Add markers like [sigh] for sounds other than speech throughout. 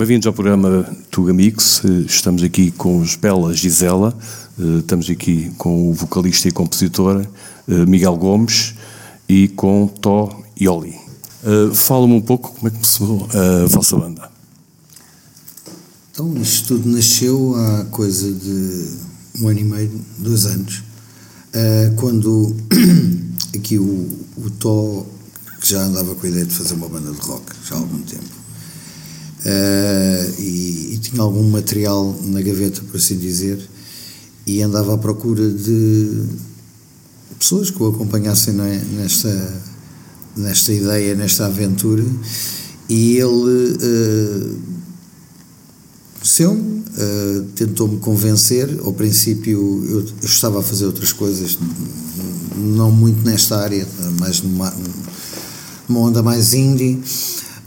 Bem-vindos ao programa Tuga Mix. Estamos aqui com os Bela Gisela, estamos aqui com o vocalista e compositor Miguel Gomes e com Tó Ioli. Fala-me um pouco como é que começou a vossa banda. Então, isto tudo nasceu há coisa de um ano e meio, dois anos, quando [clears throat] aqui o, o Tó, que já andava com a ideia de fazer uma banda de rock já há algum tempo, Uh, e, e, tinha algum material na gaveta, por assim dizer, e andava à procura de pessoas que o acompanhassem nesta, nesta ideia, nesta aventura, e ele conheceu-me, uh, tentou-me convencer. Ao princípio, eu, eu, estava a fazer outras coisas, não muito nesta área, mais numa, numa onda mais indie.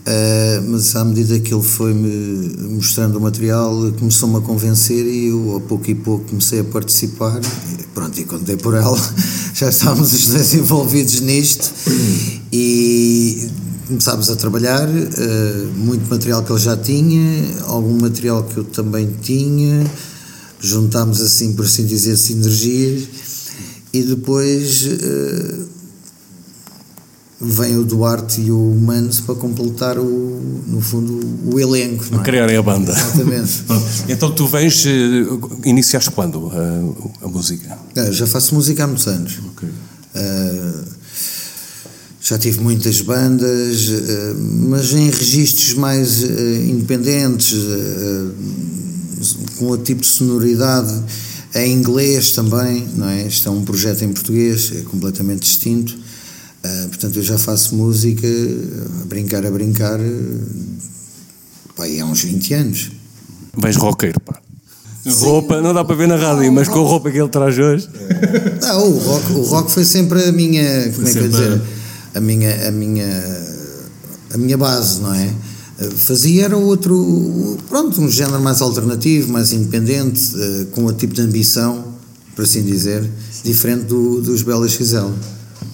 Uh, mas à medida que ele foi-me mostrando o material, começou-me a convencer e eu, a pouco e pouco, comecei a participar. E, pronto, e contei por ela, [laughs] já estávamos os dois envolvidos nisto e começámos a trabalhar. Uh, muito material que ele já tinha, algum material que eu também tinha, juntámos assim, por assim dizer, sinergias e depois. Uh, vem o Duarte e o Manos para completar o, no fundo o elenco. Para é? criarem a banda. Exatamente. [laughs] então tu vens, eh, iniciaste quando a, a música? É, já faço música há muitos anos. Okay. Uh, já tive muitas bandas, uh, mas em registros mais uh, independentes, com outro tipo de sonoridade, em inglês também, não é? Este é um projeto em português, é completamente distinto. Uh, portanto, eu já faço música, a brincar, a brincar, pá, há uns 20 anos. Vais roqueiro, pá. Sim. Roupa, não dá para ver na rádio, mas com a roupa que ele traz hoje. Não, o rock, o rock foi sempre a minha, como é que eu dizer, a minha, a minha, a minha base, não é? Fazia era outro, pronto, um género mais alternativo, mais independente, eh, com outro tipo de ambição, por assim dizer, diferente do, dos Belas Gisela.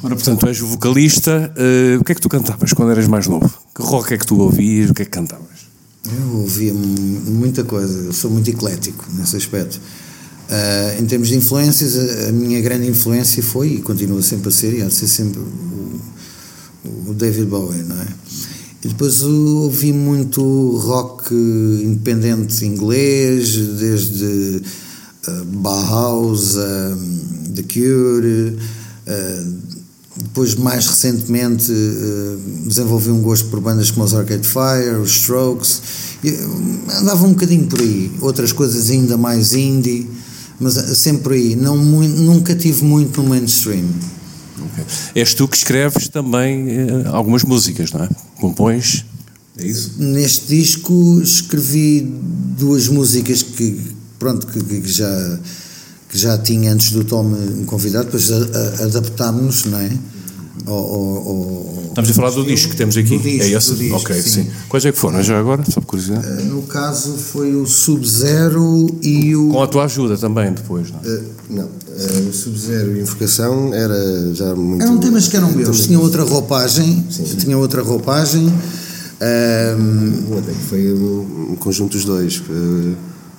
Ora, portanto, és vocalista. Uh, o que é que tu cantavas quando eras mais novo? Que rock é que tu ouvias? O que é que cantavas? Eu ouvia muita coisa. Eu sou muito eclético nesse aspecto. Uh, em termos de influências, a, minha grande influência foi e continua sempre a ser, e há de ser sempre o, o David Bowie, não é? E depois ouvi muito rock independente inglês, desde uh, Bauhaus, uh, The Cure, uh, depois, mais recentemente, uh, desenvolvi um gosto por bandas como os Arcade Fire, os Strokes, e, andava um bocadinho por aí. Outras coisas ainda mais indie, mas eh, sempre por aí. Não, nunca tive muito no mainstream. Okay. És tu que escreves também algumas músicas, não é? Compões? É isso? Neste disco escrevi duas músicas que, pronto, que, que já que já tinha antes do Tom me convidar, depois adaptámos-nos, não é? Estamos a falar do disco que temos aqui. Disco, é esse? Disco, ok, sim. sim. Quais é que foram já agora? Só por curiosidade. Uh, no caso foi o Sub-Zero e o. Com a tua ajuda também depois, não? Uh, não. Uh, o Sub-Zero e Invocação era já muito. Eram temas que eram meus, tinham outra roupagem. Sim, sim. Tinha outra roupagem. Um, até que foi um conjunto dos dois.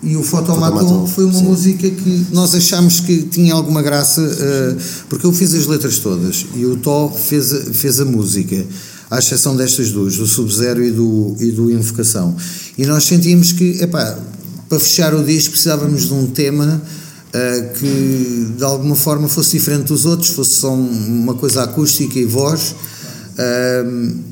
E o Fotomaton foi uma Sim. música que nós achámos que tinha alguma graça, uh, porque eu fiz as letras todas e o Tó fez, a, fez a música, à exceção destas duas, do Sub-Zero e do, e do Invocação. E nós sentimos que, epá, para fechar o disco precisávamos de um tema uh, que de alguma forma fosse diferente dos outros, fosse só uma coisa acústica e voz. Uh,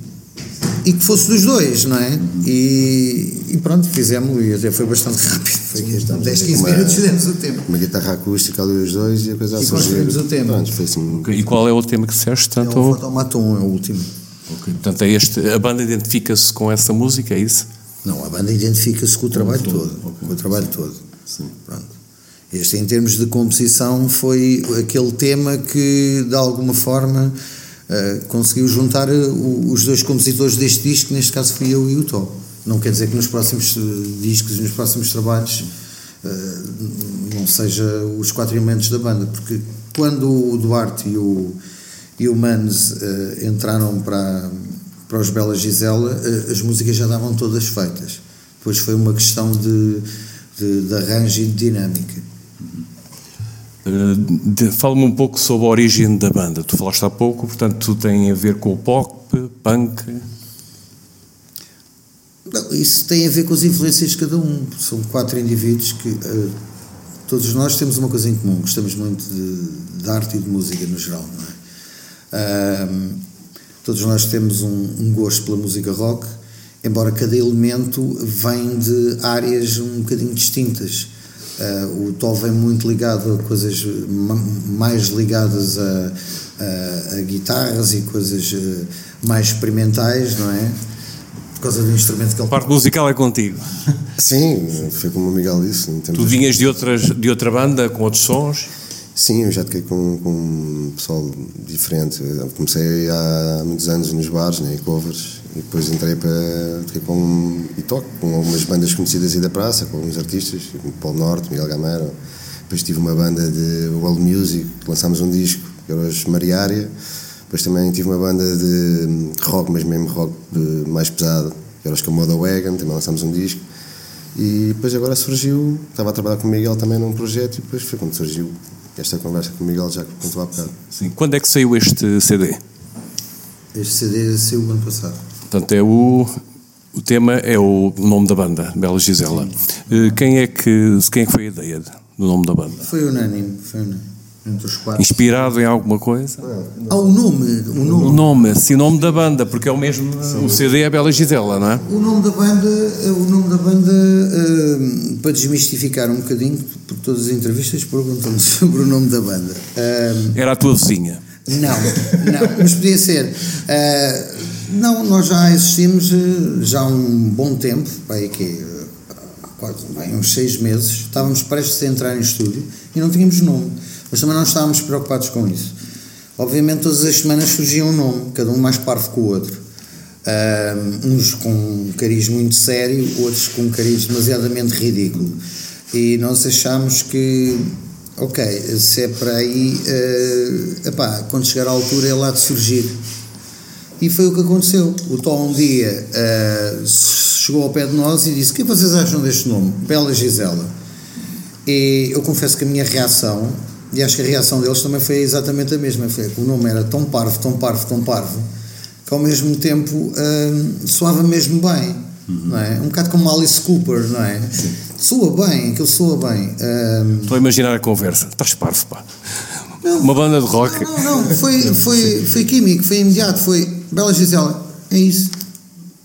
e que fosse dos dois, não é? E, e pronto, fizemos e até foi bastante [laughs] rápido. Foi Sim, 10, 15 uma, minutos fizemos o tema. Uma guitarra acústica ali os dois e a coisa a surgir. construímos o tema. Pronto, foi assim. E qual é o tema que disseste? Tanto... É o Fotomaton, é o último. Okay. Portanto, é este, a banda identifica-se com essa música, é isso? Não, a banda identifica-se com o trabalho todo. Okay. Com o trabalho todo. Sim. Pronto. Este, em termos de composição, foi aquele tema que, de alguma forma, uh, conseguiu juntar uh, os dois compositores deste disco, neste caso fui eu e o Tó. Não quer dizer que nos próximos uh, discos e nos próximos trabalhos não seja os quatro elementos da banda, porque quando o Duarte e o, e o Manes entraram para, para os Bela Gisela, as músicas já davam todas feitas. Depois foi uma questão de, de, de arranjo e de dinâmica. Uh, Fala-me um pouco sobre a origem da banda. Tu falaste há pouco, portanto, tu tem a ver com o pop, punk. Não, isso tem a ver com as influências de cada um. São quatro indivíduos que uh, todos nós temos uma coisa em comum. Gostamos muito de, de arte e de música no geral, não é? Uh, todos nós temos um, um, gosto pela música rock, embora cada elemento vem de áreas um bocadinho distintas. Uh, o Tó vem muito ligado a coisas mais ligadas a, a, a guitarras e coisas mais experimentais, não é? por causa do instrumento que ele. A parte musical é contigo. [laughs] Sim, foi como o Miguel disse. Tu vinhas de, outras, de outra banda, com outros sons? Sim, eu já toquei com, com um pessoal diferente. Eu comecei há muitos anos nos bares, né, covers, e depois entrei para. toquei com. e toco com algumas bandas conhecidas aí da praça, com alguns artistas, como Paulo Norte, Miguel Gamero. Depois tive uma banda de world music, lançámos um disco, que era os Mariária depois também tive uma banda de rock, mas mesmo rock mais pesado, que era os Camoda Wagon, também lançámos um disco. E depois agora surgiu, estava a trabalhar com o Miguel também num projeto e depois foi quando surgiu esta conversa com o Miguel, já que contou há bocado. Sim. Quando é que saiu este CD? Este CD saiu o ano passado. Portanto, é o, o tema é o nome da banda, Bela Gisela. Eh, quem é, que, quem é que foi a ideia do nome da banda? Foi unânime, foi unânime entre os quatro. Inspirado em alguma coisa? Ah, o nome. O nome, o nome sim, o nome da banda, porque é o mesmo. Sim. O CD é Bela Gisela, não é? O nome da banda, o nome da banda uh, para desmistificar um bocadinho, por todas as entrevistas perguntam-me [laughs] sobre o nome da banda. Uh, Era a tua vizinha? Não, não, mas podia ser. Uh, não, nós já existimos já há um bom tempo, vai aqui, quase, bem, uns seis meses, estávamos prestes a entrar em estúdio e não tínhamos nome mas também não estávamos preocupados com isso. Obviamente, todas as semanas surgia um nome, cada um mais parvo que o outro. Um, uns com um cariz muito sério, outros com um cariz demasiadamente ridículo. E nós achámos que, ok, se é para aí, uh, epá, quando chegar à altura é lá de surgir. E foi o que aconteceu. O Tom um dia uh, chegou ao pé de nós e disse: O que vocês acham deste nome? Bela Gisela. E eu confesso que a minha reação e acho que a reação deles também foi exatamente a mesma. Foi o nome era tão parvo, tão parvo, tão parvo, que ao mesmo tempo hum, soava mesmo bem. Uhum. Não é? Um bocado como Alice Cooper, não é? Sim. Soa bem, aquilo soa bem. Hum, Estou a imaginar a conversa. Estás parvo, pá. Não, Uma banda de rock. Não, não, não. Foi, foi, foi químico, foi imediato. Foi Bela Gisela. É isso.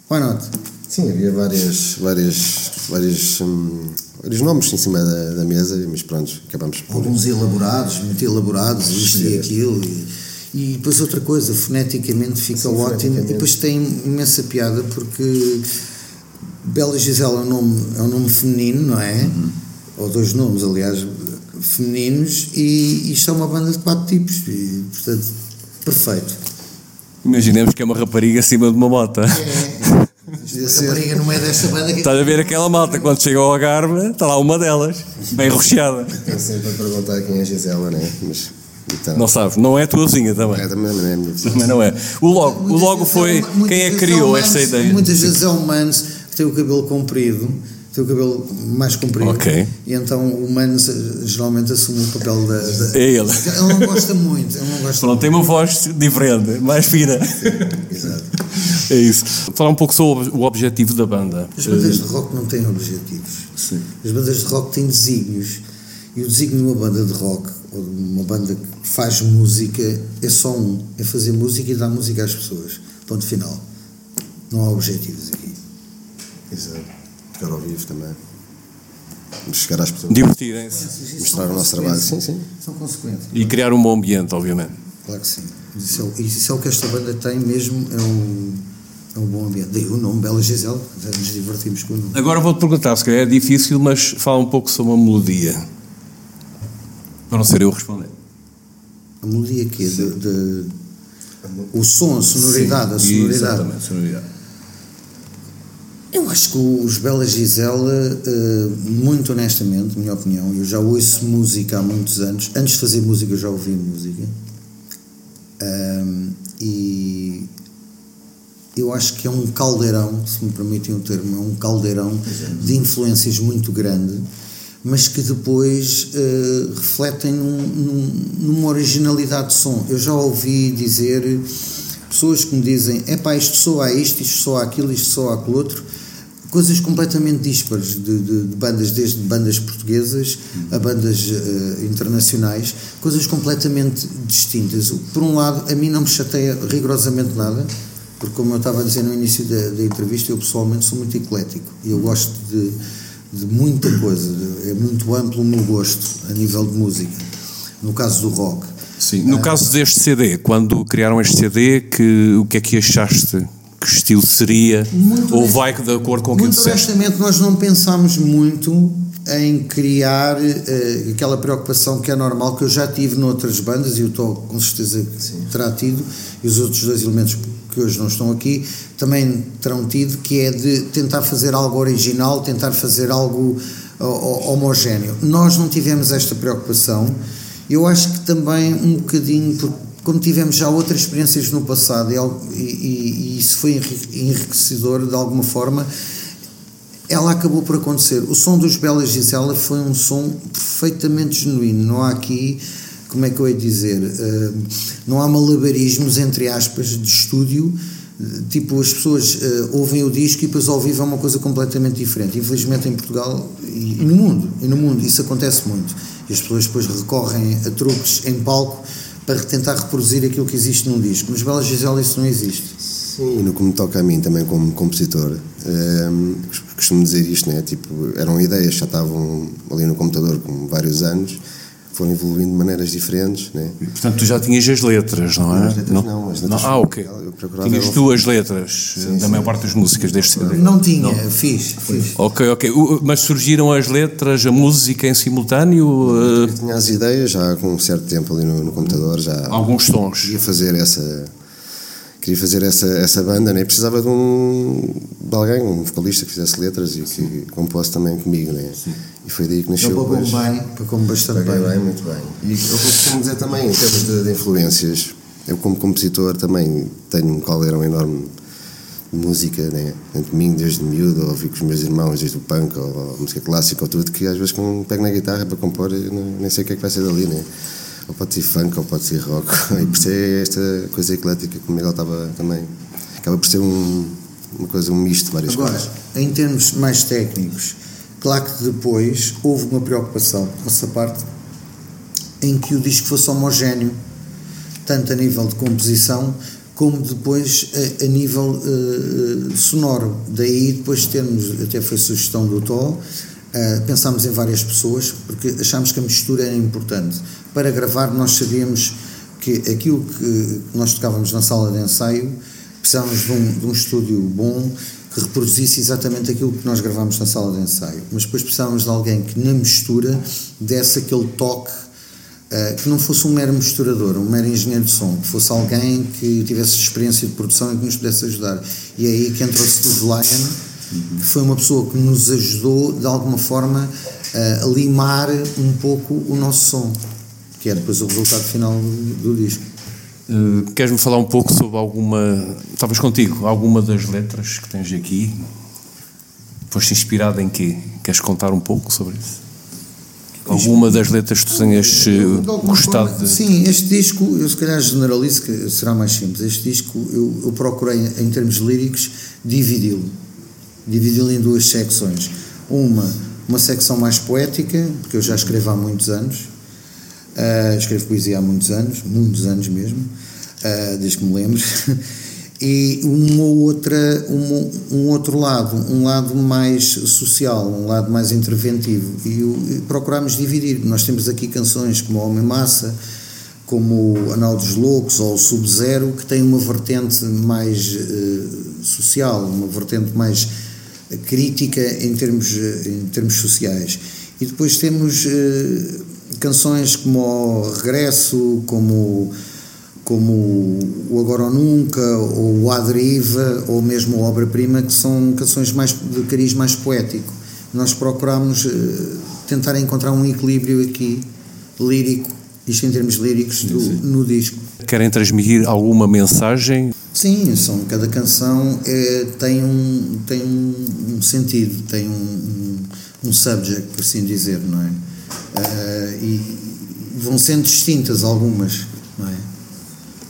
Why not? Sim, havia várias, várias, várias hum, vários nomes em cima da, da, mesa, mas pronto, acabamos por. Alguns elaborados, muito elaborados, isto e aquilo. E, e depois outra coisa, foneticamente fica Sim, ótimo. Foneticamente. E depois tem imensa piada porque Bela Gisela é um nome, é um nome feminino, não é? Uhum. Ou dois nomes, aliás, femininos, e isto é uma banda de quatro tipos, e portanto, perfeito. Imaginemos que é uma rapariga acima de uma moto. É. Essa rapariga no meio desta banda. Que... Estás a ver aquela malta quando chega ao Algarve, está lá uma delas, bem recheada. Tenho sempre a perguntar quem é a Gisela, não é? Mas, então... Não sabes, não é a tua vizinha também. É, também não é a minha vizinha. Também não é. O logo, o logo foi é, quem é que criou esta ideia? Muitas vezes é um mans que tem o cabelo comprido tem o cabelo mais comprido. Ok. E então o Mano geralmente assume o papel da. da é ele. Ele não gosta muito. Ele não gosta Pronto, muito. tem uma voz diferente, mais fina. Exato. É isso. Falar um pouco sobre o objetivo da banda. As bandas de rock não têm objetivos. Sim. As bandas de rock têm desígnios. E o desígnio de uma banda de rock, ou de uma banda que faz música, é só um: é fazer música e dar música às pessoas. Ponto final. Não há objetivos aqui. Exato tocar ao vivo também. Chegar às pessoas. Divertirem-se. Mostrar o nosso trabalho. Sim, sim. São consequentes. E criar um bom ambiente, obviamente. Claro que sim. Isso é, isso é o que esta banda tem mesmo, é um, é um bom ambiente. Daí o nome Bela Gisele, nos divertimos com o nome. Agora vou-te perguntar, se calhar é difícil, mas fala um pouco sobre a melodia. Para não ser eu responder. A melodia que é de, de, o som, a sonoridade, sim, a sonoridade. Exatamente, sonoridade. Eu acho que os Bela Gisela, eh, muito honestamente, minha opinião, eu já ouço música há muitos anos. Antes de fazer música, eu já ouvi música. e eu acho que é um caldeirão, se me permitem o termo, é um caldeirão de influências muito grande, mas que depois uh, refletem num, num, numa originalidade de som. Eu já ouvi dizer pessoas que me dizem: é pá, isto soa a isto, isto soa aquilo, isto soa aquilo outro. Coisas completamente dispares de, de, de bandas, desde bandas portuguesas a bandas uh, internacionais, coisas completamente distintas. Por um lado, a mim não me chateia rigorosamente nada, porque, como eu estava a dizer no início da, da entrevista, eu pessoalmente sou muito eclético e eu gosto de, de muita coisa, é muito amplo o meu gosto a nível de música. No caso do rock, Sim. No caso deste CD, quando criaram este CD, que, o que é que achaste? Que estilo seria? Muito ou vai de acordo com o que Muito honestamente, nós não pensámos muito em criar uh, aquela preocupação que é normal, que eu já tive noutras bandas, e o Tó com certeza Sim. terá tido, e os outros dois elementos que hoje não estão aqui também terão tido, que é de tentar fazer algo original, tentar fazer algo uh, homogéneo. Nós não tivemos esta preocupação eu acho que também um bocadinho, como tivemos já outras experiências no passado e, e, e isso foi enriquecedor de alguma forma, ela acabou por acontecer. O som dos Belas Gisela foi um som perfeitamente genuíno. Não há aqui, como é que eu ia dizer, uh, não há malabarismos, entre aspas, de estúdio. Tipo, as pessoas uh, ouvem o disco e depois ao vivo é uma coisa completamente diferente. Infelizmente em Portugal e, e no mundo, e no mundo isso acontece muito e as pessoas depois recorrem a truques em palco para tentar reproduzir aquilo que existe num disco. Mas Bela Gisela isso não existe. Sim, e no que me toca a mim também como compositor, ehm, costumo dizer isto, né? tipo, eram ideias, já estavam ali no computador com vários anos, foram evoluindo de maneiras diferentes. Né? Portanto, tu já tinhas as letras, não é? As letras não, não as letras não. Ah, ok. Tinhas tu as letras sim, da sim. maior parte das músicas deste CD? Não tinha, não? fiz, fiz. Ok, ok. Mas surgiram as letras, a música em simultâneo? Eu tinha as ideias já com um certo tempo ali no, no computador. já Alguns tons. Ia fazer essa queria fazer essa, essa banda, né? precisava de um de alguém, um vocalista que fizesse letras e que compôs também comigo, né? Sim. E foi daí que nasceu. Ele pagou bem, pagou bastante bem. bem. muito bem. E eu costumo dizer também, em termos de, de, influências, eu como compositor também tenho um caldeirão enorme de música, né? Entre mim, desde miúdo, ouvi com os meus irmãos, desde o punk, ou, ou música clássica, ou tudo, que às vezes quando pego na guitarra para compor, nem sei o que é que vai ser dali, né? Ou pode ser funk, ou pode ser rock. [laughs] E por ser esta coisa eclética que o Miguel estava também. Acaba por ser um, uma coisa, um misto de várias Agora, coisas. em termos mais técnicos, claro que depois houve uma preocupação nessa parte em que o disco fosse homogéneo, tanto a nível de composição como depois a, a nível uh, sonoro. Daí depois termos, até foi sugestão do Tó, Uh, pensámos em várias pessoas porque achámos que a mistura era importante. Para gravar, nós sabíamos que aquilo que nós tocávamos na sala de ensaio precisávamos de um, de um estúdio bom que reproduzisse exatamente aquilo que nós gravámos na sala de ensaio. Mas depois precisávamos de alguém que, na mistura, desse aquele toque uh, que não fosse um mero misturador, um mero engenheiro de som, que fosse alguém que tivesse experiência de produção e que nos pudesse ajudar. E é aí que entrou o Steve Lyon que foi uma pessoa que nos ajudou de alguma forma a limar um pouco o nosso som, que é depois o resultado final do, disco. Uh, Queres-me falar um pouco sobre alguma, talvez contigo, alguma das letras que tens aqui? Foste inspirado em quê? Queres contar um pouco sobre isso? Alguma das letras que tu tenhas uh, gostado forma, de. Sim, este disco, eu se calhar generalizo, que será mais simples. Este disco eu, eu procurei, em termos líricos, dividi-lo dividi-lo em duas secções. Uma, uma secção mais poética, porque eu já escrevo há muitos anos, uh, escrevo poesia há muitos anos, muitos anos mesmo, uh, desde que me lembro, [laughs] e uma outra, um, um outro lado, um lado mais social, um lado mais interventivo, e, e procurámos dividir. Nós temos aqui canções como Homem Massa, como Anal dos Loucos ou Sub-Zero, que têm uma vertente mais uh, social, uma vertente mais crítica em termos, em termos sociais. E depois temos uh, canções como o Regresso, como, como o Agora ou Nunca, ou o A Deriva, ou mesmo a Obra-Prima, que são canções mais, de cariz mais poético. Nós procuramos uh, tentar encontrar um equilíbrio aqui, lírico, isto em termos líricos, do, no disco. Querem transmitir alguma mensagem Sim, são, cada canção é, tem, um, tem um, sentido, tem um, um, um, subject, por assim dizer, não é? Uh, e vão sendo distintas algumas, não é?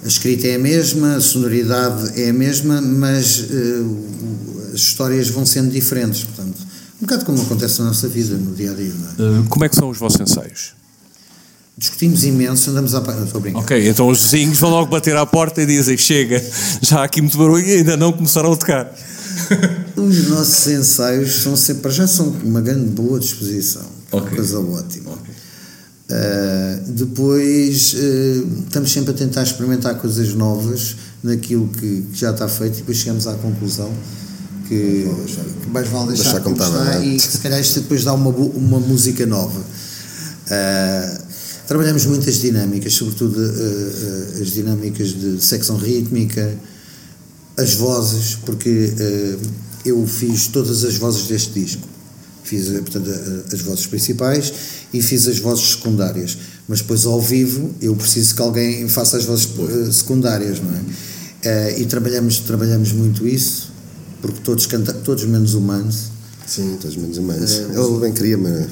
A escrita é a mesma, a sonoridade é a mesma, mas uh, as histórias vão sendo diferentes, portanto, um bocado como acontece na nossa vida, no dia a dia. É? Uh, como é que são os vossos ensaios? Discutimos imenso, andamos a. Estou a Ok, então os vizinhos vão logo bater à porta e dizem: chega, já há aqui muito barulho e ainda não começaram a tocar. [laughs] Os nossos ensaios são sempre, já são uma grande boa disposição, okay. uma coisa ótima. Okay. Uh, depois uh, estamos sempre a tentar experimentar coisas novas naquilo que, que já está feito e depois chegamos à conclusão que, que mais vale deixar, deixar como está, está e que se calhar isto depois dá uma, uma música nova. Uh, trabalhamos muitas dinâmicas, sobretudo as dinâmicas de secção rítmica, as vozes, porque eu fiz todas as vozes deste disco Fiz, eh, portanto, as vozes principais e fiz as vozes secundárias. Mas depois, ao vivo, eu preciso que alguém faça as vozes eh, secundárias, não é? Uh, e trabalhamos, trabalhamos muito isso, porque todos cantam, todos menos humanos. Sim, todos menos humanos. Uh, ele bem queria, mas ainda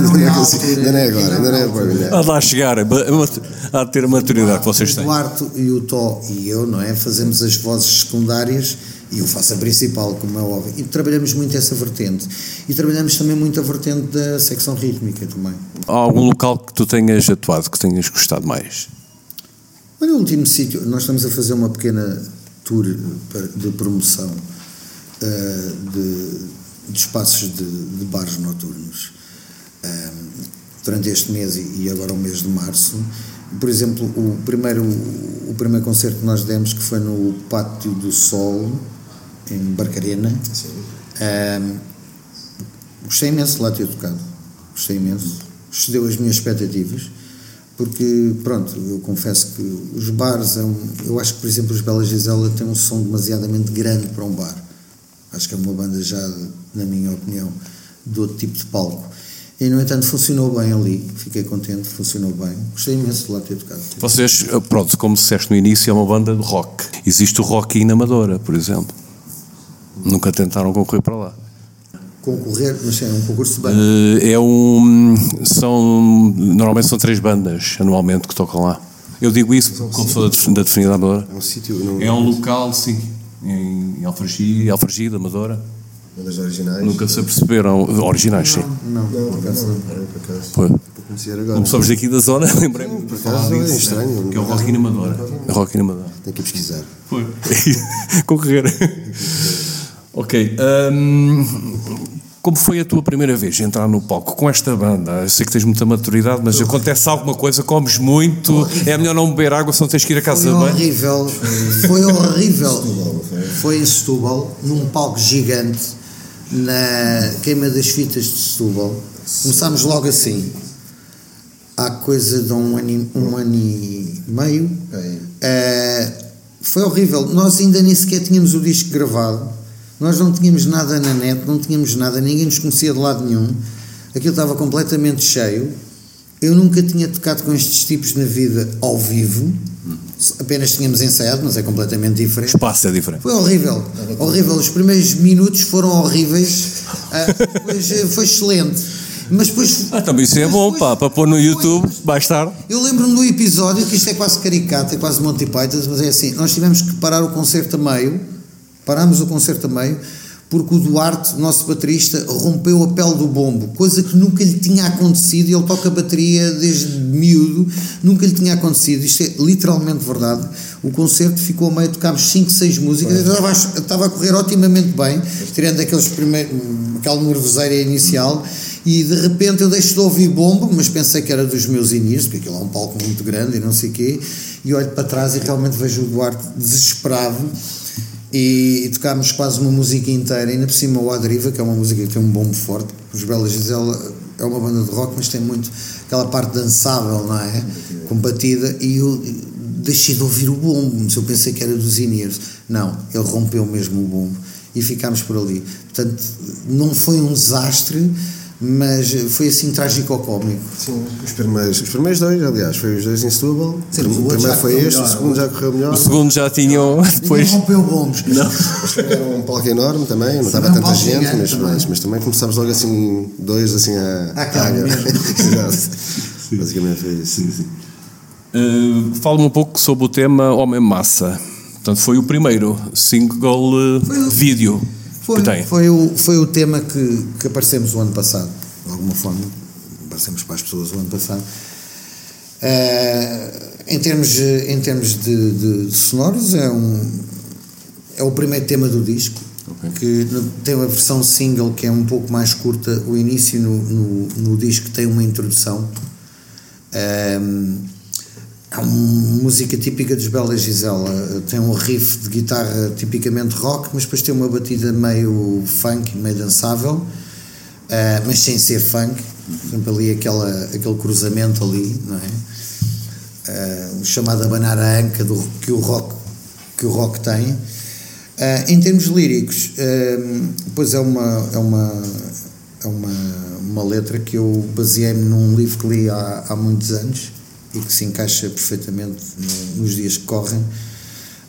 não, ainda não é agora, ainda não é agora. Há de lá chegar, há de ter a maturidade que vocês têm. O Duarte e o Tó e eu, não é? Fazemos as vozes secundárias e eu faço a principal, como é óbvio. E trabalhamos muito essa vertente. E trabalhamos também muito a vertente da secção rítmica também. Há algum local que tu tenhas atuado, que tenhas gostado mais? Olha, o último sítio, nós estamos a fazer uma pequena tour de promoção uh, de, de, espaços de, de bares noturnos uh, durante este mês e agora o mês de março por exemplo, o primeiro, o primeiro concerto que nós demos, que foi no Pátio do Sol, em Barcarena. Um, gostei imenso de lá ter tocado. Gostei imenso. Excedeu as minhas expectativas. Porque, pronto, eu confesso que os bares, é um, eu acho que, por exemplo, os Bela Gisela têm um som demasiadamente grande para um bar. Acho que é uma banda já, na minha opinião, de outro tipo de palco. E, no entanto, funcionou bem ali. Fiquei contente, funcionou bem. Gostei imenso de lá ter tocado. Vocês, pronto, como disseste no início, é uma banda de rock. Existe o rock na Amadora, por exemplo. Nunca tentaram concorrer para lá. Concorrer, mas é um concurso de banda? Eh, é um. São. Normalmente são três bandas anualmente que tocam lá. Eu digo isso como pessoa da definida Amadora. É um sítio. Não... É um local, sim. Em Alfragide, Alfragide Amadora. Bandas originais. Nunca se aperceberam. Originais, sim. Não, não, não, por acaso não. Por acaso. Foi. Como somos daqui da zona, [laughs] lembrei-me falar disso. É estranho. Que é o Rock in Amadora. É Rock in Amadora. Tem que pesquisar. Foi. [laughs] Concorrer. ok. Um, como foi a tua primeira vez entrar no palco com esta banda? Eu sei que tens muita maturidade, mas acontece alguma coisa, comes muito, é melhor não beber água, senão tens que ir a casa foi. Horrível, foi horrível. Foi em Setúbal, num palco gigante na queima das fitas de Setúbal. Começámos logo assim. Há coisa de um ano, um ano e meio. Uh, foi horrível. Nós ainda nem sequer tínhamos o disco gravado. Nós não tínhamos nada na net, não tínhamos nada, ninguém nos conhecia de lado nenhum. Aquilo estava completamente cheio. Eu nunca tinha tocado com estes tipos na vida ao vivo apenas tínhamos ensaiado, mas é completamente diferente. O espaço é diferente. Foi horrível, horrível. Os primeiros minutos foram horríveis, uh, depois uh, foi excelente. Mas depois. Ah, também isso é bom, depois, pá, para pôr no YouTube mais tarde. Eu lembro-me do episódio, que isto é quase caricato, é quase Monty Python, mas é assim: nós tivemos que parar o concerto a meio, parámos o concerto a meio, porque o Duarte, nosso baterista, rompeu a pele do bombo, coisa que nunca lhe tinha acontecido, e ele toca bateria desde miúdo, nunca lhe tinha acontecido, isto é literalmente verdade. O concerto ficou a meio, tocámos 5, 6 músicas, estava, estava, a correr otimamente bem, tirando aqueles primeiros, aquela nervoseira inicial, e de repente eu deixo de ouvir bombo, mas pensei que era dos meus inícios, porque aquilo é um palco muito grande e não sei o quê, e olho para trás e realmente vejo o Duarte desesperado e, e tocámos quase uma música inteira, ainda por cima o Adriva, que é uma música que tem um bombo forte, os Belas Gisela é uma banda de rock, mas tem muito aquela parte dançável, não é? Com batida, e eu deixei de ouvir o bombo, mas eu pensei que era dos Inears. Não, ele rompeu mesmo o bombo e ficámos por ali. Portanto, não foi um desastre, mas foi assim trágico-cómico. Sim, os primeiros, os primeiros dois, aliás, foi os dois em Setúbal. Sim, o primeiro foi este, melhor. o segundo já correu melhor. O segundo já tinham depois. Rompeu bombos. Era um palco enorme também, não estava era um tanta gente, mas, também. mas, mas também começámos logo assim, dois assim a. À. [laughs] Exato. Basicamente foi isso. Uh, Fala-me um pouco sobre o tema Homem Massa. Portanto, foi o primeiro single uh, Foi o- vídeo Foi, que foi, o, foi o tema que, que aparecemos o ano passado, de alguma forma. Aparecemos para as pessoas o ano passado. Eh, em termos, de- em termos de, de sonoros, é, um, é o primeiro tema do disco. Ok. Que tem uma versão single que é um pouco mais curta. O início no, no, no disco tem uma introdução. Ehm, é uma música típica dos Bela Gisela. Tem um riff de guitarra tipicamente rock, mas depois tem uma batida meio funk, meio dançável, eh, mas sem ser funk. Exemplo, ali aquela, aquele cruzamento ali, não é? O chamado abanar a anca do, que, o rock, que o rock tem. Eh, em termos líricos, eh, pois é uma, é uma, é uma, uma letra que eu baseei-me num livro que li há, há muitos anos e que se encaixa perfeitamente no- nos dias que correm,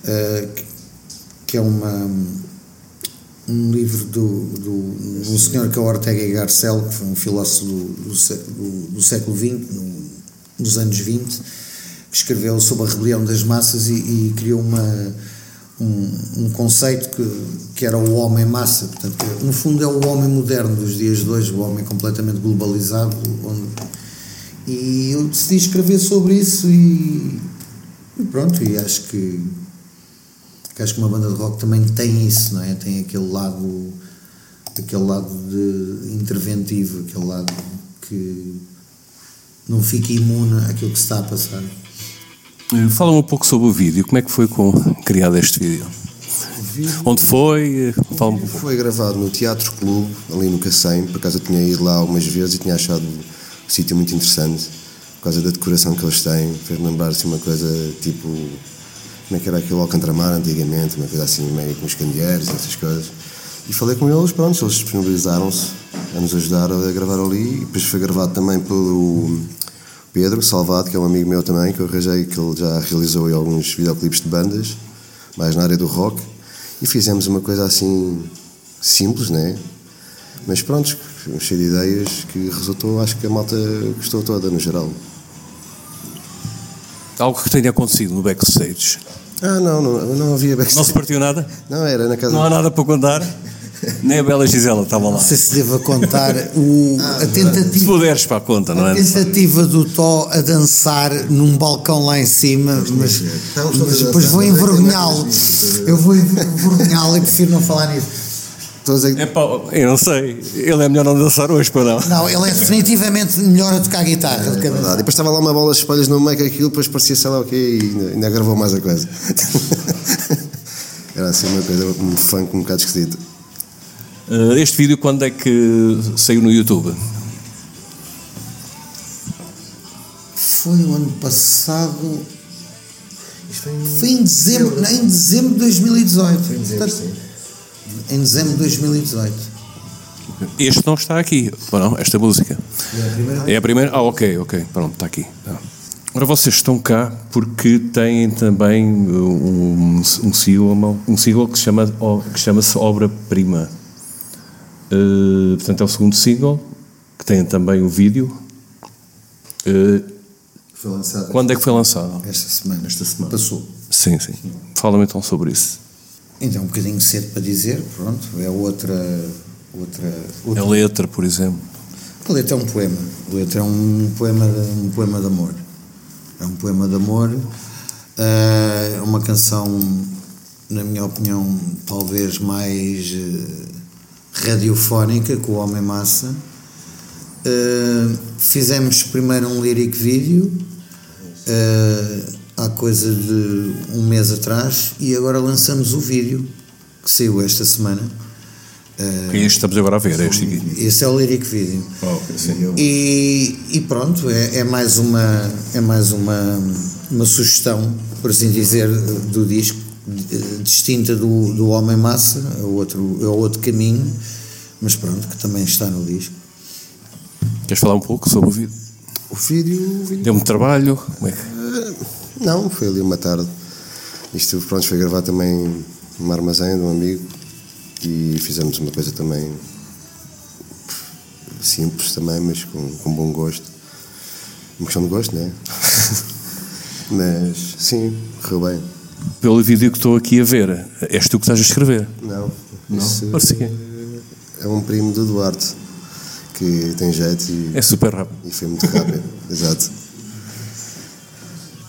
eh, que- é uma, um livro do, do um senhor que é o Ortega y Garcel, que foi um filósofo do, do, do- século XX, no- nos anos 20, que escreveu sobre a rebelião das massas e, e criou uma, um, um conceito que, que era o homem massa. Portanto, no fundo é o homem moderno dos dias de hoje, o homem completamente globalizado. Onde, e eu decidi escrever sobre isso e, e pronto, e acho que, que acho que uma banda de rock também tem isso, não é? Tem aquele lado aquele lado de interventivo, aquele lado que não fica imune àquilo que se está a passar. Uh, Fala-me um pouco sobre o vídeo. Como é que foi com, criado este vídeo? Onde foi? Uh, Fala-me um pouco. Foi gravado no Teatro Clube, ali no Cacém. Por acaso eu tinha ido lá algumas vezes e tinha achado o sítio muito interessante. Por causa da decoração que eles têm. Fez-me lembrar assim, uma coisa tipo. Como é que era aquele Alcantramar antigamente? Uma coisa assim, meio com os candeeiros e essas coisas. E falei com eles, pronto, eles disponibilizaram-se a nos ajudar a gravar ali. E depois foi gravado também pelo Pedro Salvado, que é um amigo meu também, que eu arranjei, que ele já realizou alguns videoclipes de bandas, mais na área do rock. E fizemos uma coisa assim simples, né? Mas pronto, cheio de ideias que resultou, acho que a malta gostou toda no geral. Algo que tenha acontecido no backstage. Ah, não, não, não havia Não se backstage. partiu nada? Não, era na casa. Não há nada para contar? Nem a Bela Gisela estava lá. Não sei se devo contar o, a Se tentativa. puderes para a conta, não A é? tentativa do Tó a dançar num balcão lá em cima, mas, todos mas a depois vou envergonhá-lo. Eu vou envergonhá-lo e prefiro não falar nisso. A- É pá, eu não sei. Ele é melhor não dançar hoje, para não. Não, ele é definitivamente melhor a tocar guitarra que a Verdade. E depois estava lá uma bola de espelhos no meio que aquilo, depois parecia sei lá o quê e ainda, gravou mais a coisa. [laughs] Era assim uma coisa, um funk um bocado esquisito. Uh, Este vídeo quando é que saiu no YouTube? Foi o ano passado. Isto foi em- Foi em dezembro, não, em dezembro de 2018. Foi em dezembro, Portanto, sim. Em dezembro de 2018. Este não está aqui, ou não? Esta música. É a primeira É a primeira? Ah, ok, ok. Pronto, está aqui. Tá. Ora, vocês estão cá porque têm também um, um single, um single que se chama, que chama-se Obra-Prima. Uh, portanto, é o segundo single, que tem também o vídeo. Uh, Foi lançado quando é que foi lançado? esta semana. Esta semana. Passou. Sim, sim. Fala-me então sobre isso. Então, um bocadinho cedo para dizer, pronto, é outra. outra, outra A letra, por exemplo. A letra é um poema. A letra é um poema de, um poema de amor. É um poema de amor. É uma canção, na minha opinião, talvez mais eh, radiofónica que o Homem Massa. Eh, fizemos primeiro um lyric vídeo há coisa de um mês atrás e agora lançamos o vídeo que saiu esta semana. Eh, Que é este que estamos agora a ver, é este aqui. esse é o lyric vídeo. Oh. E, e pronto, é, é mais uma é mais uma, uma sugestão, por assim dizer, do disco, distinta do, do Homem Massa, é outro, é outro caminho, mas pronto, que também está no disco. Queres falar um pouco sobre o vídeo? O vídeo. vídeo- Deu-me trabalho? Como é que... Não, foi ali uma tarde. Isto pronto, foi gravado também num armazém de um amigo e fizemos uma coisa também simples também, mas com, com bom gosto. Uma questão de gosto, não é? [laughs] mas sim, correu bem. Pelo vídeo que estou aqui a ver, és tu que estás a escrever. Não, Não? isso Parecia. é um primo do Duarte que tem jeito e, É super rápido. e foi muito rápido. [laughs] Exato.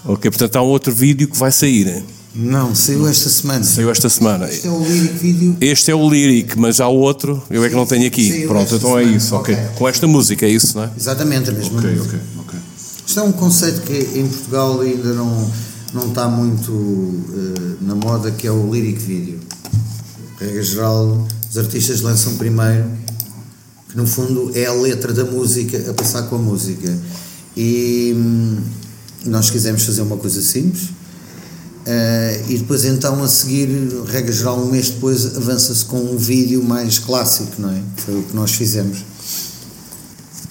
Ok, portanto há um outro vídeo que vai sair. Não, saiu esta semana. Saiu esta semana. Este é o lyric vídeo. Este é o Lyric, mas há outro, eu é que não tenho aqui. Saiu Pronto, então é semana. isso, ok. Ok. Com esta música, é isso, não é? Exatamente a mesma música. ok. Isto é um conceito que em Portugal ainda não, não está muito eh, na moda, que é o lyric video. Regra geral, os artistas lançam primeiro, que no fundo é a letra da música a passar com a música. E hum, nós quisemos fazer uma coisa simples. eh, e depois então a seguir, regra geral, um mês depois avança-se com um vídeo mais clássico, não é? Foi o que nós fizemos.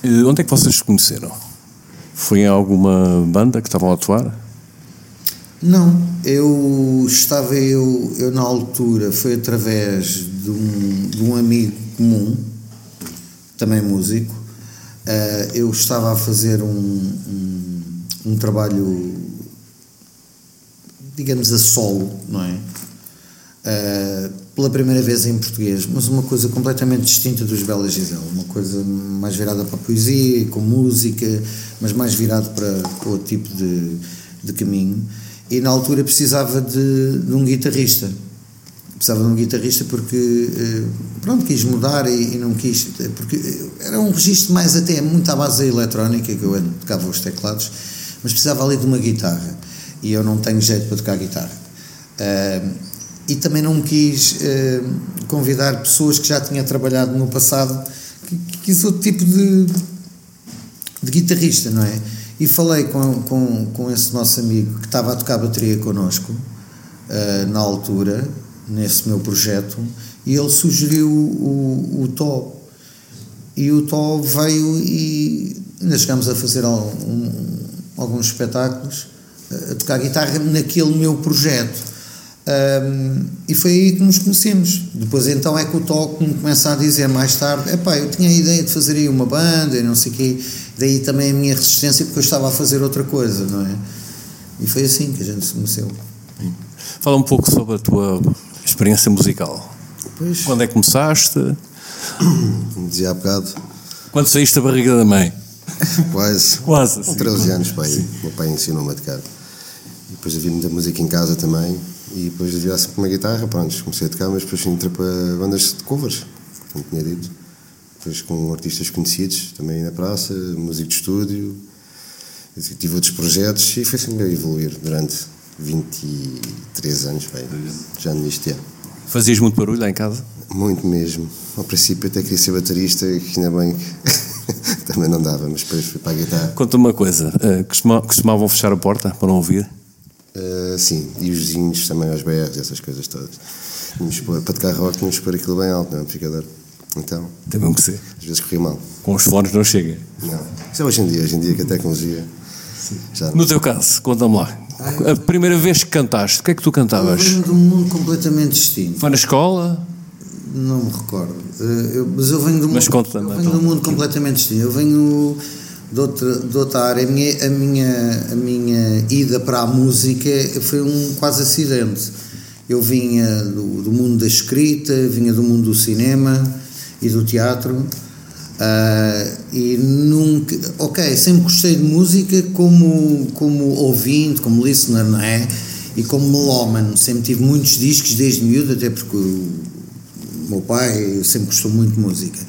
Eh, Onde é que vocês se conheceram? Foi em alguma banda que estavam a atuar? Não, eu estava eu, eu na altura, foi através de um, de um amigo comum, também músico, eh, eu estava a fazer um, um, um trabalho, digamos, a solo, não é? Eh, pela primeira vez em português, mas uma coisa completamente distinta dos Bela Gisela, uma coisa mais virada para a poesia, com música, mas mais virado para, para outro tipo de, de caminho. E na altura precisava de, de um guitarrista. Precisava de um guitarrista porque, eh, pronto, quis mudar e, e não quis, porque era um registro mais até muito à base da eletrónica, que eu tocava os teclados, mas precisava ali de uma guitarra. E eu não tenho jeito para tocar guitarra. Ah, e também não me quis eh, convidar pessoas que já tinha trabalhado no passado, que, que quis outro tipo de, de guitarrista, não é? E falei com, com, com esse nosso amigo que estava a tocar bateria connosco, eh, na altura, nesse meu projeto, e ele sugeriu o, o Tó. E o Tó veio e ainda chegámos a fazer um- alguns espetáculos, eh, a tocar guitarra naquele meu projeto. Um, e foi aí que nos conhecemos. Depois então é que o Tó me começa a dizer mais tarde, epá, eu tinha a ideia de fazer aí uma banda e não sei o quê, daí também a minha resistência porque eu estava a fazer outra coisa, não é? E foi assim que a gente se conheceu. Fala um pouco sobre a tua experiência musical. Pois, Quando é que começaste? como dizia há bocado, Quando saíste da barriga da mãe? [laughs] quase. Quase. Com 13 anos, pai. O meu pai ensinou-me a tocar. E depois havia muita música em casa também. E depois havia sempre uma guitarra, pronto, comecei a tocar, mas depois entrei para bandas de covers, como tinha dito. Depois com artistas conhecidos, também na praça, músico de estúdio. Tive outros projetos e foi sempre a evoluir durante 23 anos, pai. Já nisto, é. Fazias muito barulho lá em casa? Muito mesmo. Ao princípio até queria ser baterista, que ainda bem que [laughs] também não dava, mas depois fui para a guitarra. Conta-me uma coisa, eh, costuma- costumavam fechar a porta para não ouvir? Uh, sim, e os vizinhos também aos BRs, essas coisas todas. Tínhamos pôr, para tocar rock, tínhamos que pôr aquilo bem alto, não é? Amplificador. Então, mesmo que ser. às vezes corria mal. Com os fones não chega. Não. Isso é hoje em dia, hoje em dia que a tecnologia já No teu caso, conta-me lá. A primeira vez que cantaste, o que é que tu Eu cantavas? venho de um mundo completamente distinto. Foi na escola? Não me recordo. Eh, eu- mas eu venho de um, Mas mundo, conta-me, eu venho então. de um mundo completamente distinto. Eu venho de outra, de outra área. A minha, a, minha, a minha ida para a música foi um quase acidente. Eu vinha do, do mundo da escrita, vinha do mundo do cinema e do teatro. ah, e nunca, ok, sempre gostei de música como, como ouvinte, como listener, não é? E como melómano, sempre tive muitos discos desde miúdo, até porque meu pai sempre gostou muito de música,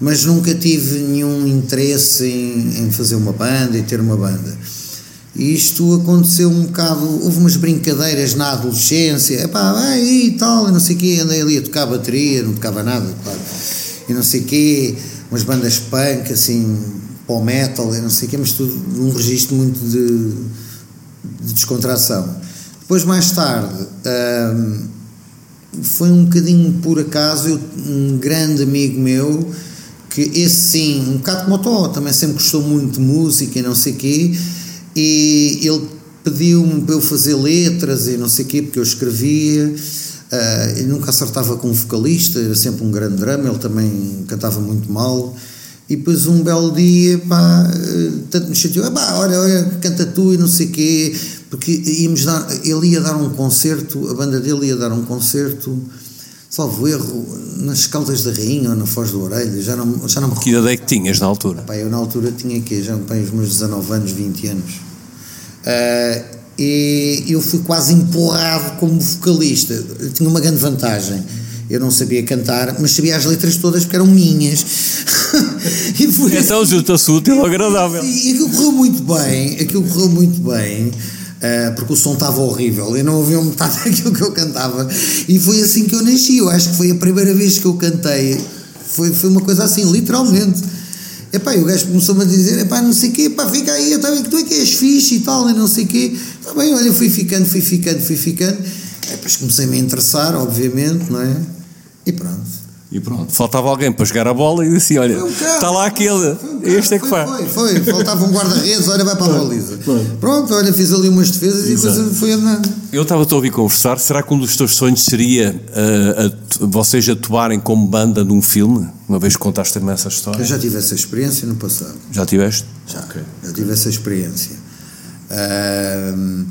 mas nunca tive nenhum interesse em, em fazer uma banda e ter uma banda. E isto aconteceu um bocado, houve umas brincadeiras na adolescência, epá, e tal, e não sei o quê, andei ali a tocar bateria, não tocava nada, claro, e não sei o quê, umas bandas punk, assim, pó metal, e não sei o quê, mas tudo num registro muito de, de descontração. Depois, mais tarde, hum, foi um bocadinho por acaso, um grande amigo meu que esse sim, um bocado como o também sempre gostou muito de música e não sei o quê, e ele pediu-me para eu fazer letras e não sei o quê, porque eu escrevia, uh, nunca acertava com um vocalista, era sempre um grande drama, ele também cantava muito mal, e depois um belo dia, pá, eh, tanto me chateou, pá, olha, olha, canta tu e não sei o quê, porque íamos dar, ele ia dar um concerto, a banda dele ia dar um concerto, salvo erro, nas Caldas da Rainha ou na Foz do Orelha, já não, já não me Que idade é que tinhas na altura? Pá, eu na altura tinha que já bem, os meus 19 anos, 20 anos. Uh, e eu fui quase empurrado como vocalista. Eu tinha uma grande vantagem. Eu não sabia cantar, mas sabia as letras todas porque eram minhas. [laughs] e foi então junta-se útil ao agradável. E aquilo correu muito bem, aquilo correu muito bem. Uh, porque o som estava horrível, eu não ouvia metade [laughs] daquilo que eu cantava e foi assim que eu nasci. Eu acho que foi a primeira vez que eu cantei, foi, foi uma coisa assim, literalmente. E o gajo começou-me a dizer: epá, não sei o quê, pá, fica aí, tá bem que tu é que és fixe e tal, e não sei o quê. Está bem, olha, fui ficando, fui ficando, fui ficando. Depois comecei-me a interessar, obviamente, não é? E pronto. E pronto, faltava alguém para jogar a bola e disse: Olha, um está lá aquele, um este é que foi, faz. Foi, foi, faltava um guarda-redes, olha, vai para a baliza. Pronto, olha, fiz ali umas defesas Exato. e coisa foi andando. Eu estava a ouvir conversar, será que um dos teus sonhos seria uh, a, vocês atuarem como banda num filme? Uma vez que contaste também essa história? Eu já tive essa experiência no passado. Já tiveste? Já, okay. já tive essa experiência. Uh,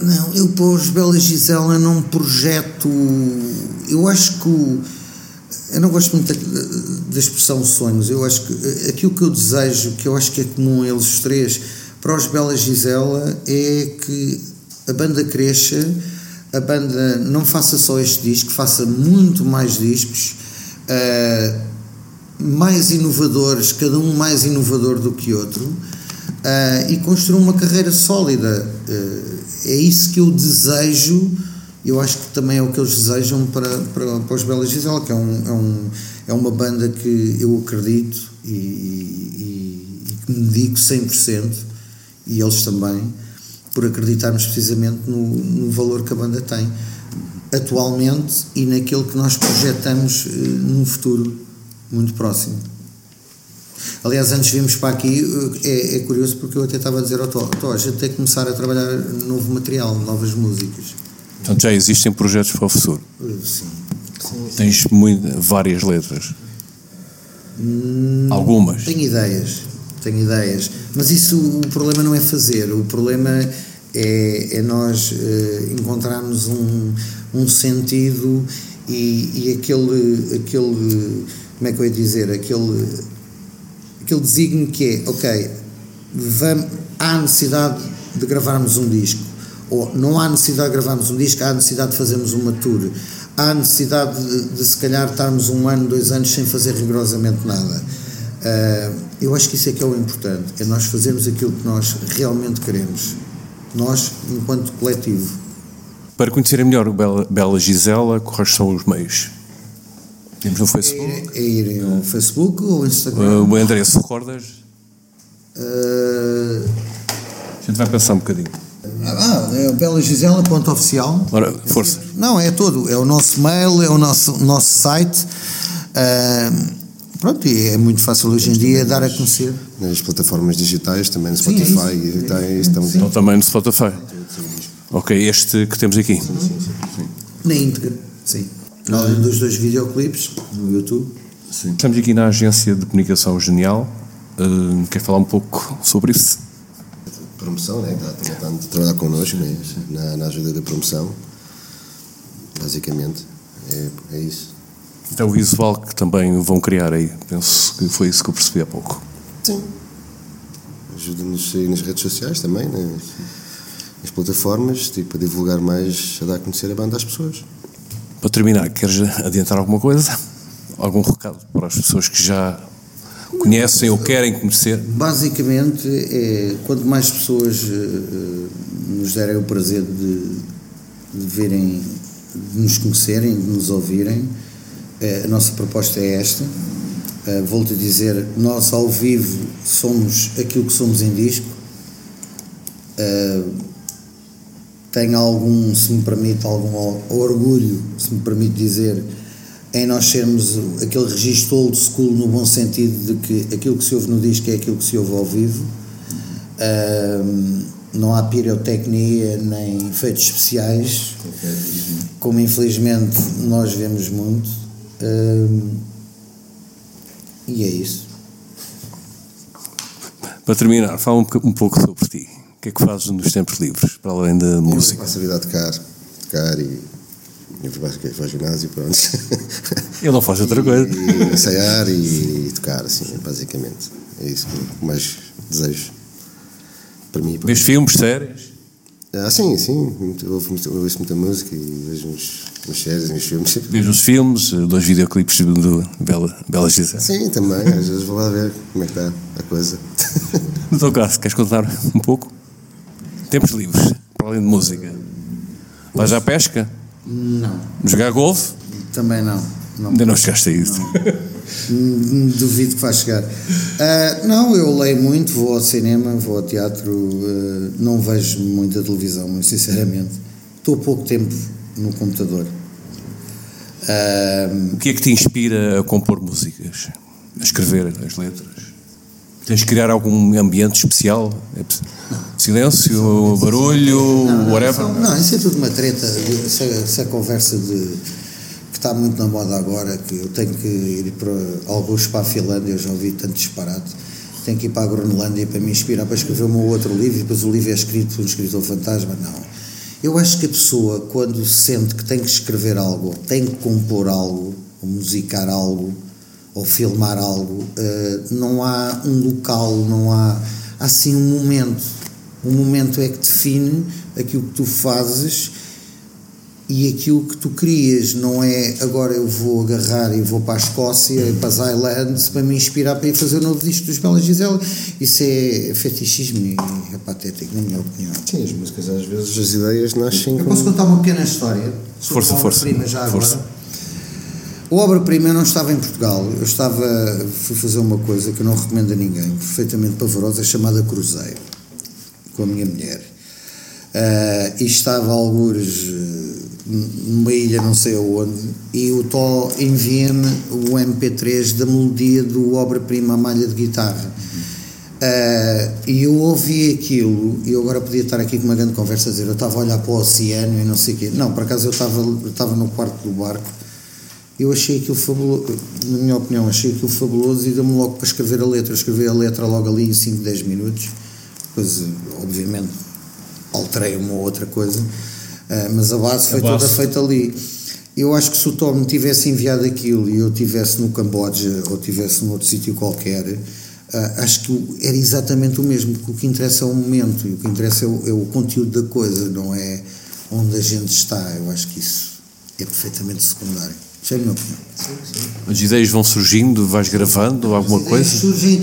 não, eu para os Bela Gisela não projeto. Eu acho que o eu não gosto muito da, expressão sonhos. Eu acho que aquilo que eu desejo, que eu acho que é comum a eles três, para os Bela Gisela, é que a banda cresça, a banda não faça só este disco, faça muito mais discos, uh, mais inovadores, cada um mais inovador do que outro, uh, e construa uma carreira sólida. Uh, é isso que eu desejo eu acho que também é o que eles desejam para, para, para os Bela Gisela, que é, um, é, um, é uma banda que eu acredito e, e, e que me dedico 100%, e eles também, por acreditarmos precisamente no, no valor que a banda tem atualmente e naquilo que nós projetamos uh, num futuro muito próximo. Aliás, antes de virmos para aqui, eh, é, é, curioso porque eu até estava a dizer ao Tó, a gente tem que começar a trabalhar novo material, novas músicas. Portanto, já existem projetos para o futuro? Sim. sim, sim. Tens muito, várias letras? Hum, Algumas? Tenho ideias, tenho ideias. Mas isso, o problema não é fazer, o problema é, é nós uh, encontrarmos um, um sentido e, e aquele, aquele, como é que eu ia dizer, aquele, aquele desígnio que é, ok, vamos, há necessidade de gravarmos um disco ou não há necessidade de gravarmos um disco, há necessidade de fazermos uma tour, há necessidade de, de se calhar estarmos um ano, dois anos sem fazer rigorosamente nada. Uh, eu acho que isso é que é o importante, é nós fazermos aquilo que nós realmente queremos, nós enquanto coletivo. Para conhecerem melhor o Bela, Bela Gisela, quais são os meios? Temos no Facebook? É, é irem ao Facebook ou Instagram? Uh, o endereço, recordas? Uh... A gente vai pensar um bocadinho. Ah, é belagisela.oficial. Ora, força. Não, é todo. É o nosso mail, é o nosso, nosso site. Uh, pronto, e é muito fácil hoje em dia dar a conhecer. Nas plataformas digitais, também no Spotify. Sim, é e tá, estamos então, também no Spotify. Ok, este que temos aqui. Sim, sim, sim. Na íntegra, sim. Além dos dois videoclipes no YouTube. Sim. Estamos aqui na agência de comunicação Genial. Uh, quer falar um pouco sobre isso? Promoção, né? está tentando trabalhar connosco né? na, na ajuda da promoção. Basicamente, é, é isso. Então o visual que também vão criar aí, penso que foi isso que eu percebi há pouco. Sim. Ajuda-nos nas redes sociais também, né? nas plataformas, tipo, a divulgar mais, a dar a conhecer a banda às pessoas. Para terminar, queres adiantar alguma coisa? Algum recado para as pessoas que já conhecem ou querem conhecer? Basicamente, é, quanto mais pessoas uh, nos derem o prazer de, de verem, de nos conhecerem, de nos ouvirem, uh, a nossa proposta é esta. Uh, Volto a dizer, nós ao vivo somos aquilo que somos em disco. tenho algum, se me permite, algum orgulho, se me permite dizer, em nós sermos aquele registro old school no bom sentido de que aquilo que se ouve no disco é aquilo que se ouve ao vivo. Um, não há pirotecnia nem efeitos especiais, como infelizmente nós vemos muito. Um, e é isso. Para terminar, fala um, um pouco sobre ti. O que é que fazes nos tempos livres, para além da música? Eu passo a vida a tocar, tocar e eu vou para o ginásio, pronto. [laughs] Ele não faz outra coisa. E ensaiar e, e tocar, assim, basicamente. É isso que mais desejo para mim. Vês filmes, séries? Ah, sim, sim. Eu ouço muita música e vejo uns, uns séries, uns filmes. Vejo os filmes, dois videoclipes do Bela, Bela Gisele. Sim, também. Às vezes vou lá ver como é que está a coisa. No teu caso, queres contar um pouco? Tempos livres, para além de música. Vais à pesca? Não. Jogar golfe? Também não. não. Ainda não chegaste a isso. Duvido que vá chegar. Uh, não, eu leio muito, vou ao cinema, vou ao teatro, uh, não vejo muita televisão, muito sinceramente. Estou pouco tempo no computador. Uh, o que é que te inspira a compor músicas? A escrever as letras? Tens de criar algum ambiente especial? É silêncio, barulho, não, whatever? Não, não, isso é tudo uma treta. Essa, conversa de que está muito na moda agora, que eu tenho que ir para alguns para a Finlândia, eu já ouvi tanto disparate. Tenho que ir para a Groenlândia para me inspirar para escrever o meu outro livro e depois o livro é escrito por um escritor fantasma. Não. Eu acho que a pessoa, quando sente que tem que escrever algo, tem que compor algo, ou musicar algo, ou filmar algo, uh, não há um local, não há, há sim um momento. Um momento é que define aquilo que tu fazes e aquilo que tu crias, não é agora eu vou agarrar e vou para a Escócia, para as Highlands, para me inspirar para ir fazer o novo disco dos Bela Gisela. Isso é fetichismo e é patético, na minha opinião. Sim, as músicas às vezes, as ideias nascem. Eu posso contar uma pequena história? Força, força. Prima já força. agora. O obra-prima não estava em Portugal, eu estava, fui fazer uma coisa que eu não recomendo a ninguém, perfeitamente pavorosa, chamada Cruzeiro, com a minha mulher. Uh, e estava algures numa ilha não sei aonde, e o Tó envia-me o MP3 da melodia do obra-prima Malha de Guitarra. Uh, e eu ouvi aquilo, e eu agora podia estar aqui com uma grande conversa a dizer, eu estava a olhar para o oceano e não sei o quê. Não, por acaso eu estava, eu estava no quarto do barco eu achei aquilo fabuloso, na minha opinião, achei aquilo fabuloso e deu-me logo para escrever a letra. escrevi a letra logo ali em 5, 10 minutos. Depois, obviamente, alterei uma ou outra coisa, eh, mas a base foi a base. toda feita ali. Eu acho que se o Tom me tivesse enviado aquilo e eu estivesse no Camboja ou estivesse num outro sítio qualquer, eh, acho que era exatamente o mesmo, porque o que interessa é o momento e o que interessa é o, é o conteúdo da coisa, não é onde a gente está. Eu acho que isso é perfeitamente secundário. Essa é a minha opinião. Sim, sim. As ideias vão surgindo, vais gravando alguma As coisa? surgem.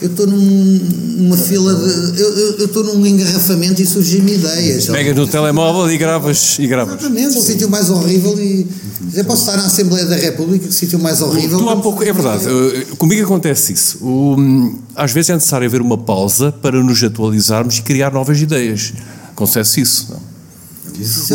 Eu estou numa fila de. Eu estou num engarrafamento e surgem-me ideias. Pegas no telemóvel e gravas. E gravas. Exatamente, o sítio mais horrível e. Eu posso estar na Assembleia da República, o sítio mais horrível. Tu há pouco, é verdade, comigo acontece isso. O, às vezes é necessário haver uma pausa para nos atualizarmos e criar novas ideias. Acontece isso, não?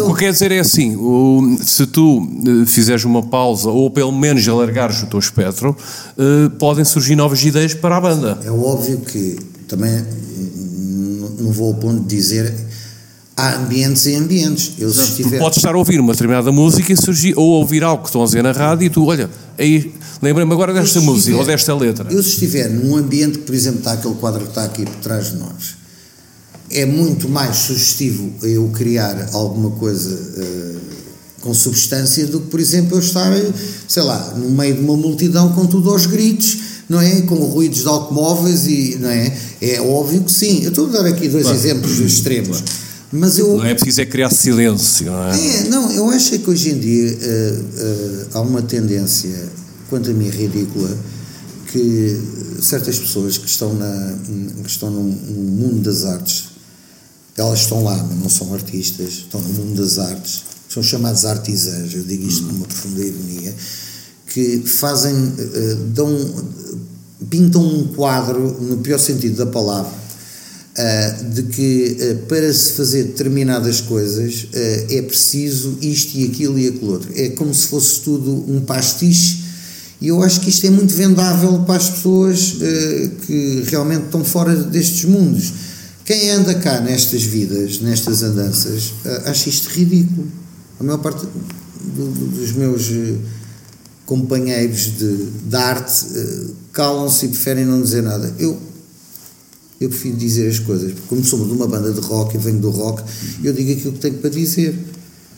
O que quer dizer é assim: o, se tu uh, fizeres uma pausa ou pelo menos alargares o teu espectro, uh, podem surgir novas ideias para a banda. É óbvio que também não vou ao ponto de dizer há ambientes e ambientes. Eu, se estiver... Tu podes estar a ouvir uma determinada música e surgir, ou ouvir algo que estão a dizer na rádio e tu, olha, aí lembra-me agora desta música ou desta letra. Eu se estiver num ambiente que, por exemplo, está aquele quadro que está aqui por trás de nós é muito mais sugestivo eu criar alguma coisa uh, com substância do que, por exemplo, eu estar, sei lá, no meio de uma multidão com tudo aos gritos, não é? Com ruídos de automóveis e, não é? É óbvio que sim. Eu estou a dar aqui dois claro. exemplos extremos. Mas eu, não é preciso é criar silêncio, não é? É, não, eu acho que hoje em dia uh, uh, há uma tendência, quanto a mim ridícula, que certas pessoas que estão, na, que estão no, no mundo das artes elas estão lá, mas não são artistas, estão no mundo das artes, são chamados artisãs, eu digo isto com uma profunda ironia, que fazem, uh, dão, pintam um quadro, no pior sentido da palavra, Uh, de que uh, para se fazer determinadas coisas uh, é preciso isto e aquilo e aquilo outro. É como se fosse tudo um pastiche e eu acho que isto é muito vendável para as pessoas que realmente estão fora destes mundos. Quem anda cá nestas vidas, nestas andanças, acha isto ridículo. A maior parte do, do, dos meus companheiros de, de arte calam-se e preferem não dizer nada. Eu eu prefiro dizer as coisas, porque como somos de uma banda de rock e venho do rock, eu digo aquilo que tenho para dizer.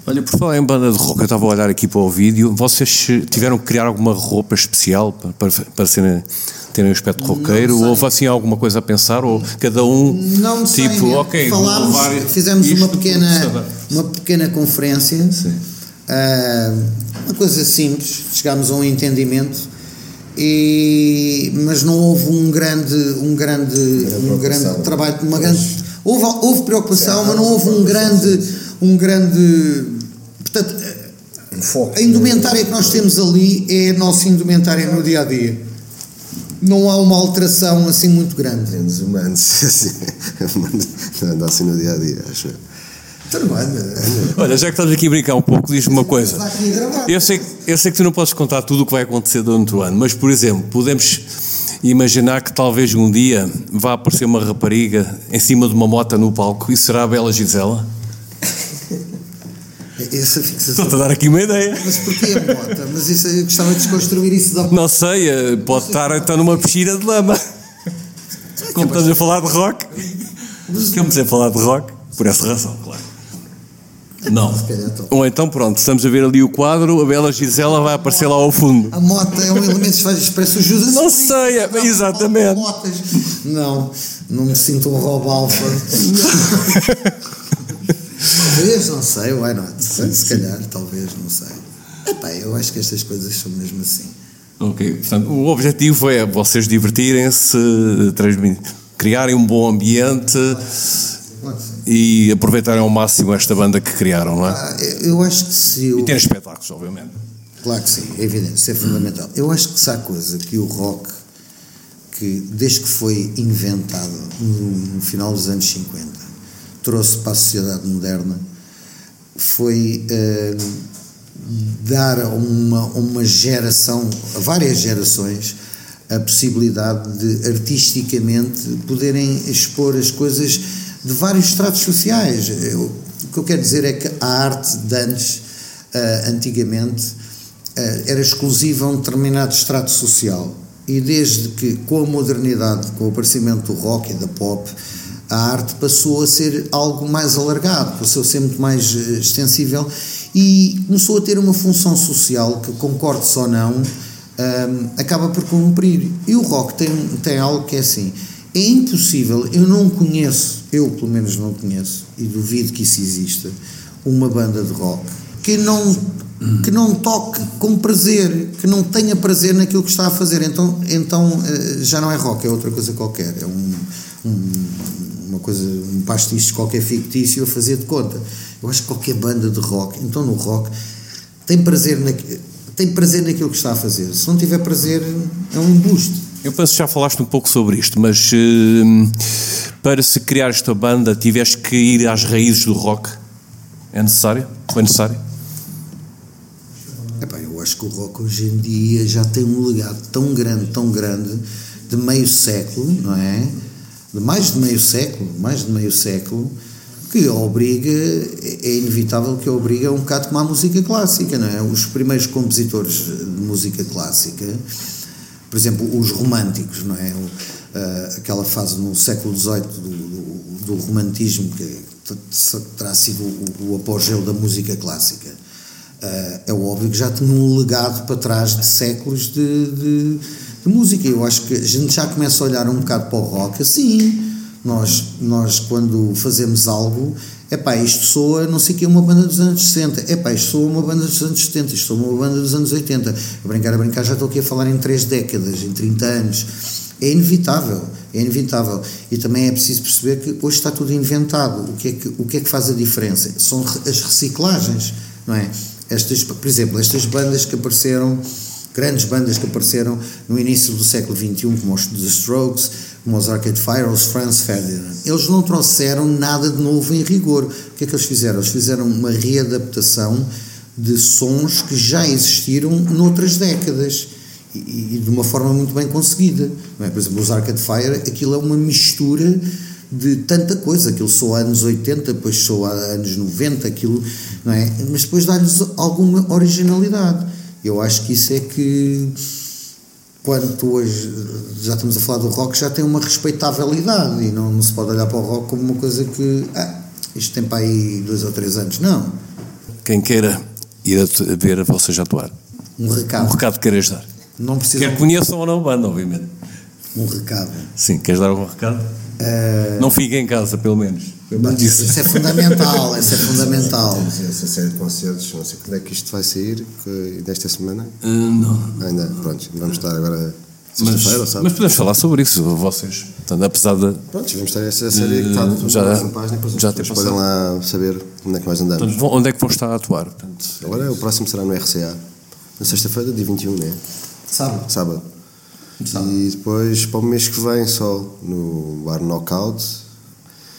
Olha, por falar em banda de rock, eu estava a olhar aqui para o vídeo, vocês tiveram que criar alguma roupa especial para, para, para serem, terem um aspecto roqueiro? Houve assim alguma coisa a pensar? Ou cada um, não tipo, ok, falámos, fizemos uma pequena, uma pequena conferência, uh, uma coisa simples, chegámos a um entendimento. E, mas não houve um grande, um grande, um grande trabalho, uma grande, houve, houve preocupação, mas não houve um grande, um grande, portanto, a indumentária que nós temos ali é a nossa indumentária no dia a dia. Não há uma alteração assim muito grande. Menos humanos, [laughs] assim, anda assim no dia a dia, acho. Olha, já que estás aqui a brincar um pouco, diz-me uma coisa. Eu sei, eu sei que tu não podes contar tudo o que vai acontecer durante o ano, mas, por exemplo, podemos imaginar que talvez um dia vá aparecer uma rapariga em cima de uma moto no palco e será a Bela Gisela? Essa fixação. Estou-te a dar aqui uma ideia. Mas porquê a moto? Mas isso, eu gostava de desconstruir isso da Não sei, eh, pode estar então numa piscina de lama. Como estamos a falar de rock. Estamos a falar de rock, por essa razão, claro. Não. Ou então, pronto, estamos a ver ali o quadro, a Bela Gisela vai aparecer lá ao fundo. A moto é um elemento que faz, parece o Judas. Não sei, é, exatamente. Não, não me sinto um roubo alfa. [laughs] talvez, não sei, why not? Se, se calhar, talvez, não sei. Epá, eu acho que estas coisas são mesmo assim. Ok, portanto, o objetivo é vocês divertirem-se, criarem um bom ambiente. Claro e aproveitarem ao máximo esta banda que criaram, não é? Ah, eu acho que se. Eu... E ter espetáculos, obviamente. Claro que sim, é evidente, isso é fundamental. Eu acho que se há coisa que o rock, que desde que foi inventado no, final dos anos 50, trouxe para a sociedade moderna, foi uh, dar a uma, uma geração, a várias gerações, a possibilidade de artisticamente poderem expor as coisas de vários estratos sociais. Eu, o que eu quero dizer é que a arte de antes, uh, antigamente, uh, era exclusiva a um determinado estrato social. E desde que, com a modernidade, com o aparecimento do rock e da pop, a arte passou a ser algo mais alargado, passou a ser muito mais uh, extensível e começou a ter uma função social que, concorde-se ou não, acaba por cumprir. E o rock tem, tem algo que é assim é impossível, eu não conheço, eu pelo menos não conheço, e duvido que isso exista, uma banda de rock que não, que não toque com prazer, que não tenha prazer naquilo que está a fazer. Então, então eh, já não é rock, é outra coisa qualquer. É um, um uma coisa, um pastiche qualquer fictício a fazer de conta. Eu acho que qualquer banda de rock, então no rock, tem prazer, na, tem prazer naquilo que está a fazer. Se não tiver prazer, é um embuste. Eu penso que já falaste um pouco sobre isto, mas uh, para se criar esta banda tiveste que ir às raízes do rock? É necessário? Foi necessário? Epá, eu acho que o rock hoje em dia já tem um legado tão grande, tão grande, de meio século, não é? De mais de meio século, mais de meio século, que obriga, é inevitável que obriga um bocado como a música clássica, não é? Os primeiros compositores de música clássica por exemplo, os românticos, não é? Uh, aquela fase no século XVIII do, do, do romantismo que terá sido o, o, apogeu da música clássica. Uh, é óbvio que já tinha um legado para trás de séculos de, de, de, música. Eu acho que a gente já começa a olhar um bocado para o rock assim. Nós, nós quando fazemos algo, é pá, isto soa não sei o que, uma banda dos anos 60, é pá, isto soa uma banda dos anos 70, isto soa uma banda dos anos 80. A brincar, a brincar, já estou aqui a falar em três décadas, em 30 anos. É inevitável, é inevitável. E também é preciso perceber que hoje está tudo inventado. O que é que, o que, é que faz a diferença? São as reciclagens, não é? Estas, por exemplo, estas bandas que apareceram, grandes bandas que apareceram no início do século XXI, como os The Strokes, como os Arcade Fire os Franz Ferdinand. Eles não trouxeram nada de novo em rigor. O que é que eles fizeram? Eles fizeram uma readaptação de sons que já existiram noutras décadas e, e de uma forma muito bem conseguida. É? Por exemplo, os Arcade Fire, aquilo é uma mistura de tanta coisa, aquilo soa anos 80, depois soa anos 90, aquilo, não é? Mas depois dá-lhes alguma originalidade. Eu acho que isso é que quando hoje já estamos a falar do rock, já tem uma respeitabilidade e não, não se pode olhar para o rock como uma coisa que ah, isto tem para aí dois ou três anos. Não. Quem queira ir a ver vocês atuar. Um recado. Um recado que queiras dar. Não precisa. Quer conheçam ou não a banda, obviamente. Um recado. Sim, queres dar algum recado? Uh... Não fiquem em casa, pelo menos. Menos isso. isso é fundamental, isso é fundamental. Essa série de concertos, não sei quando é que isto vai sair, que, desta semana? Uh, não. Ainda, pronto, vamos estar agora mas, mas, podemos falar sobre isso, vocês. Portanto, apesar de. Pronto, vamos ter essa série que está uh, já, na página, depois já podem lá saber onde é que nós andamos. Portanto, onde é que vão estar a atuar? Portanto, Agora o próximo será no RCA, na sexta-feira, dia 21, né? Sábado. Sábado. Sábado. E depois para o mês que vem só no Bar Knockout,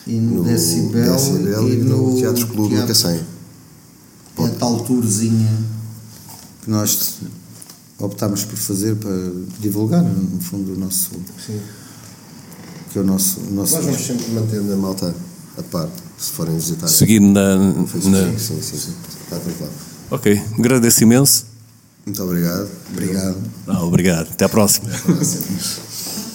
e no, no Decibel, Decibel, e, no, Teatro Clube Teatro, Cacém. É a tal tourzinha que nós optámos por fazer para divulgar, no fundo, o nosso. Sim. Que é o nosso. O nosso Nós vamos sempre mantendo a malta a par, se forem visitar. Seguindo na. na... Sim, sim, sim, sim. Está tudo lá. Ok, agradeço imenso. Muito obrigado. Obrigado. Ah, obrigado. Até à próxima. Até à próxima.